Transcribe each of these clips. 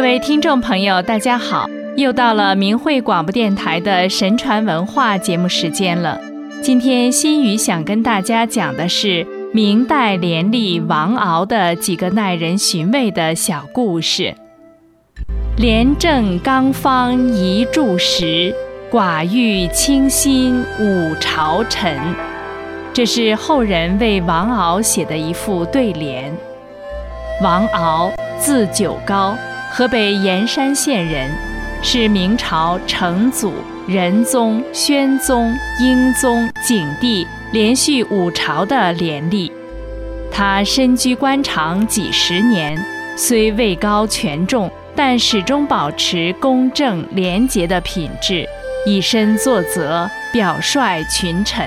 各位听众朋友，大家好！又到了明慧广播电台的神传文化节目时间了。今天心语想跟大家讲的是明代廉吏王敖的几个耐人寻味的小故事。廉政刚方遗著时，寡欲清心五朝臣。这是后人为王敖写的一副对联。王敖，字九高。河北盐山县人，是明朝成祖、仁宗、宣宗、英宗、景帝连续五朝的廉吏。他身居官场几十年，虽位高权重，但始终保持公正廉洁的品质，以身作则，表率群臣。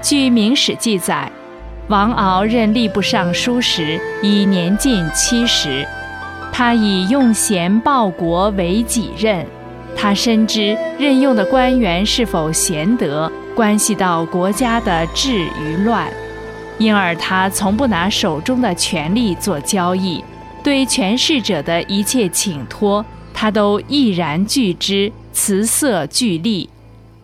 据《明史》记载，王敖任吏部尚书时已年近七十。他以用贤报国为己任，他深知任用的官员是否贤德，关系到国家的治与乱，因而他从不拿手中的权力做交易，对权势者的一切请托，他都毅然拒之，辞色拒力。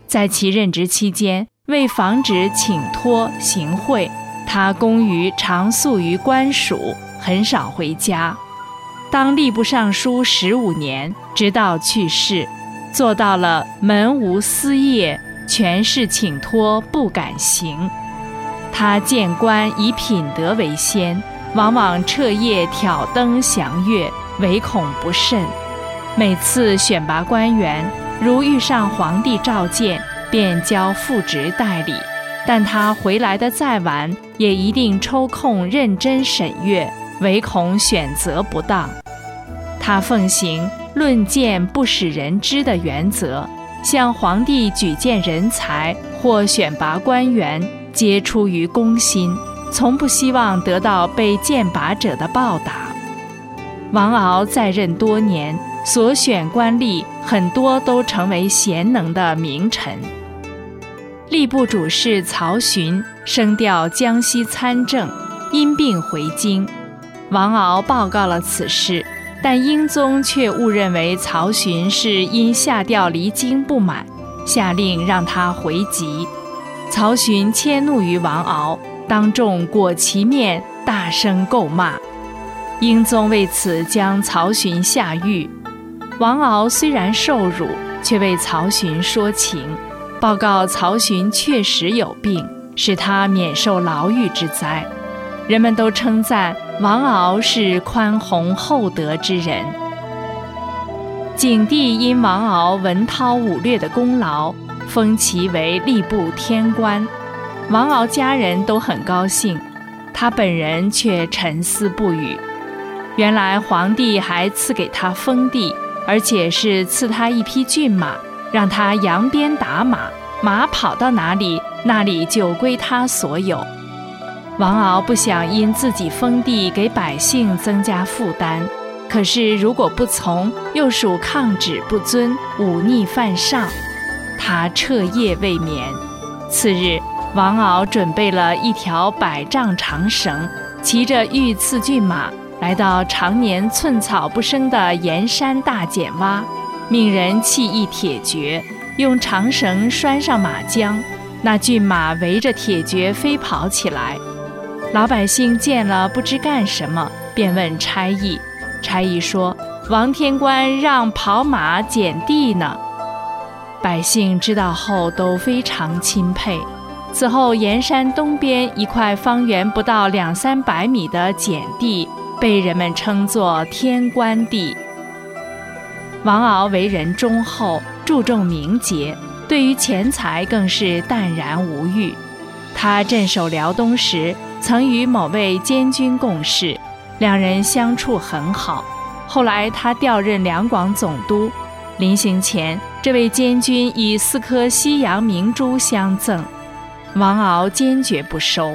在其任职期间，为防止请托行贿，他公于常宿于官署，很少回家。当吏部尚书十五年，直到去世，做到了门无私业，权势请托不敢行。他见官以品德为先，往往彻夜挑灯详阅，唯恐不慎。每次选拔官员，如遇上皇帝召见，便交副职代理；但他回来的再晚，也一定抽空认真审阅。唯恐选择不当，他奉行论剑不使人知的原则，向皇帝举荐人才或选拔官员，皆出于公心，从不希望得到被荐拔者的报答。王敖在任多年，所选官吏很多都成为贤能的名臣。吏部主事曹询升调江西参政，因病回京。王敖报告了此事，但英宗却误认为曹询是因下调离京不满，下令让他回籍。曹询迁怒于王敖，当众裹其面，大声诟骂。英宗为此将曹询下狱。王敖虽然受辱，却为曹询说情，报告曹询确实有病，使他免受牢狱之灾。人们都称赞王敖是宽宏厚德之人。景帝因王敖文韬武略的功劳，封其为吏部天官，王敖家人都很高兴，他本人却沉思不语。原来皇帝还赐给他封地，而且是赐他一匹骏马，让他扬鞭打马，马跑到哪里，那里就归他所有。王敖不想因自己封地给百姓增加负担，可是如果不从，又属抗旨不遵，忤逆犯上，他彻夜未眠。次日，王敖准备了一条百丈长绳，骑着御赐骏马，来到常年寸草不生的盐山大碱洼，命人砌一铁橛，用长绳拴上马缰，那骏马围着铁橛飞跑起来。老百姓见了不知干什么，便问差役。差役说：“王天官让跑马捡地呢。”百姓知道后都非常钦佩。此后，盐山东边一块方圆不到两三百米的碱地，被人们称作天官地。王敖为人忠厚，注重名节，对于钱财更是淡然无欲。他镇守辽东时。曾与某位监军共事，两人相处很好。后来他调任两广总督，临行前，这位监军以四颗西洋明珠相赠，王敖坚决不收。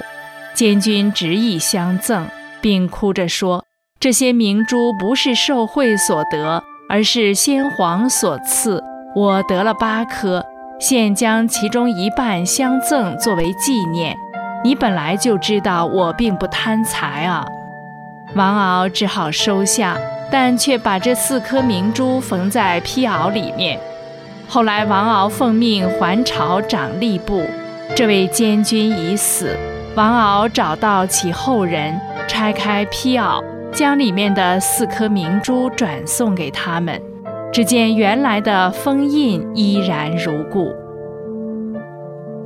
监军执意相赠，并哭着说：“这些明珠不是受贿所得，而是先皇所赐。我得了八颗，现将其中一半相赠作为纪念。”你本来就知道我并不贪财啊，王敖只好收下，但却把这四颗明珠缝在披袄里面。后来王敖奉命还朝掌吏部，这位监军已死，王敖找到其后人，拆开披袄，将里面的四颗明珠转送给他们。只见原来的封印依然如故。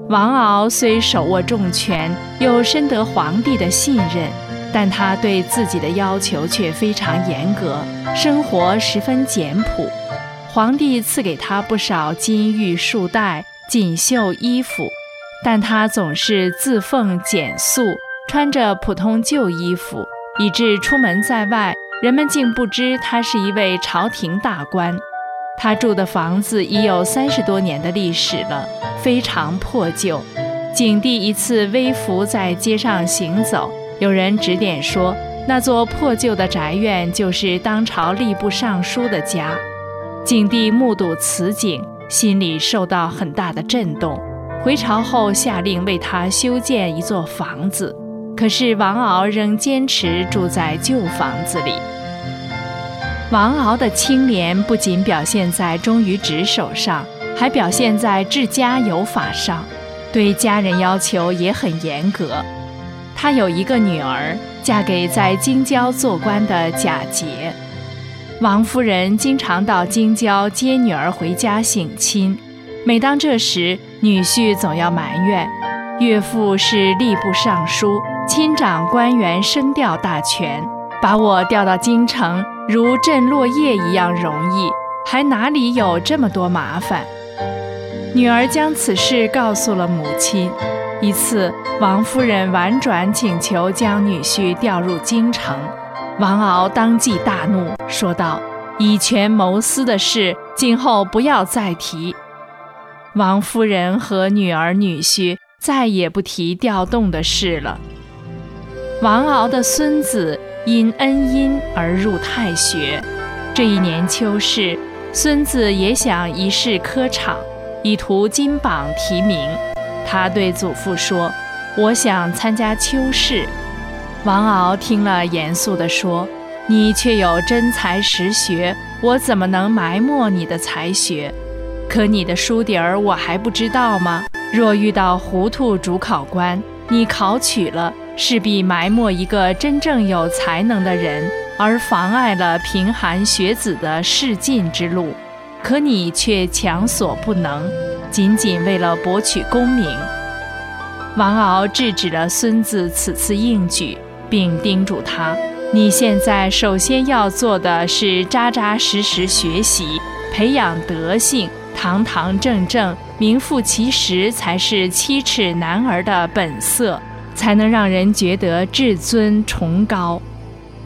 王敖虽手握重权，又深得皇帝的信任，但他对自己的要求却非常严格，生活十分简朴。皇帝赐给他不少金玉束带、锦绣衣服，但他总是自奉简素，穿着普通旧衣服，以致出门在外，人们竟不知他是一位朝廷大官。他住的房子已有三十多年的历史了。非常破旧。景帝一次微服在街上行走，有人指点说，那座破旧的宅院就是当朝吏部尚书的家。景帝目睹此景，心里受到很大的震动。回朝后，下令为他修建一座房子。可是王敖仍坚持住在旧房子里。王敖的清廉不仅表现在忠于职守上。还表现在治家有法上，对家人要求也很严格。他有一个女儿，嫁给在京郊做官的贾杰。王夫人经常到京郊接女儿回家省亲，每当这时，女婿总要埋怨：岳父是吏部尚书，亲掌官员升调大权，把我调到京城，如震落叶一样容易，还哪里有这么多麻烦？女儿将此事告诉了母亲。一次，王夫人婉转请求将女婿调入京城，王敖当即大怒，说道：“以权谋私的事，今后不要再提。”王夫人和女儿女婿再也不提调动的事了。王敖的孙子因恩荫而入太学，这一年秋试，孙子也想一试科场。以图金榜题名，他对祖父说：“我想参加秋试。”王敖听了，严肃地说：“你却有真才实学，我怎么能埋没你的才学？可你的书底儿我还不知道吗？若遇到糊涂主考官，你考取了，势必埋没一个真正有才能的人，而妨碍了贫寒学子的仕进之路。”可你却强所不能，仅仅为了博取功名。王敖制止了孙子此次应举，并叮嘱他：你现在首先要做的是扎扎实实学习，培养德性，堂堂正正、名副其实，才是七尺男儿的本色，才能让人觉得至尊崇高。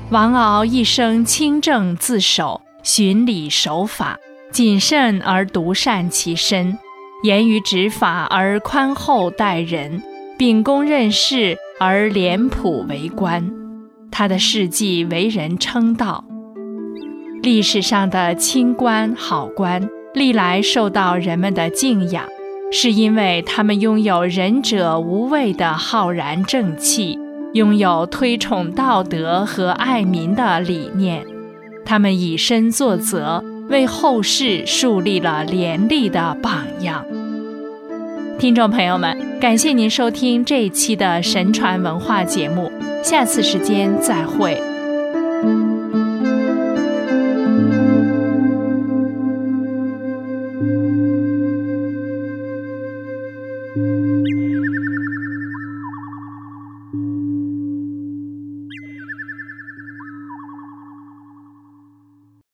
王敖一生清正自守，循礼守法。谨慎而独善其身，严于执法而宽厚待人，秉公任事而廉朴为官。他的事迹为人称道。历史上的清官好官，历来受到人们的敬仰，是因为他们拥有仁者无畏的浩然正气，拥有推崇道德和爱民的理念。他们以身作则。为后世树立了廉吏的榜样。听众朋友们，感谢您收听这一期的神传文化节目，下次时间再会。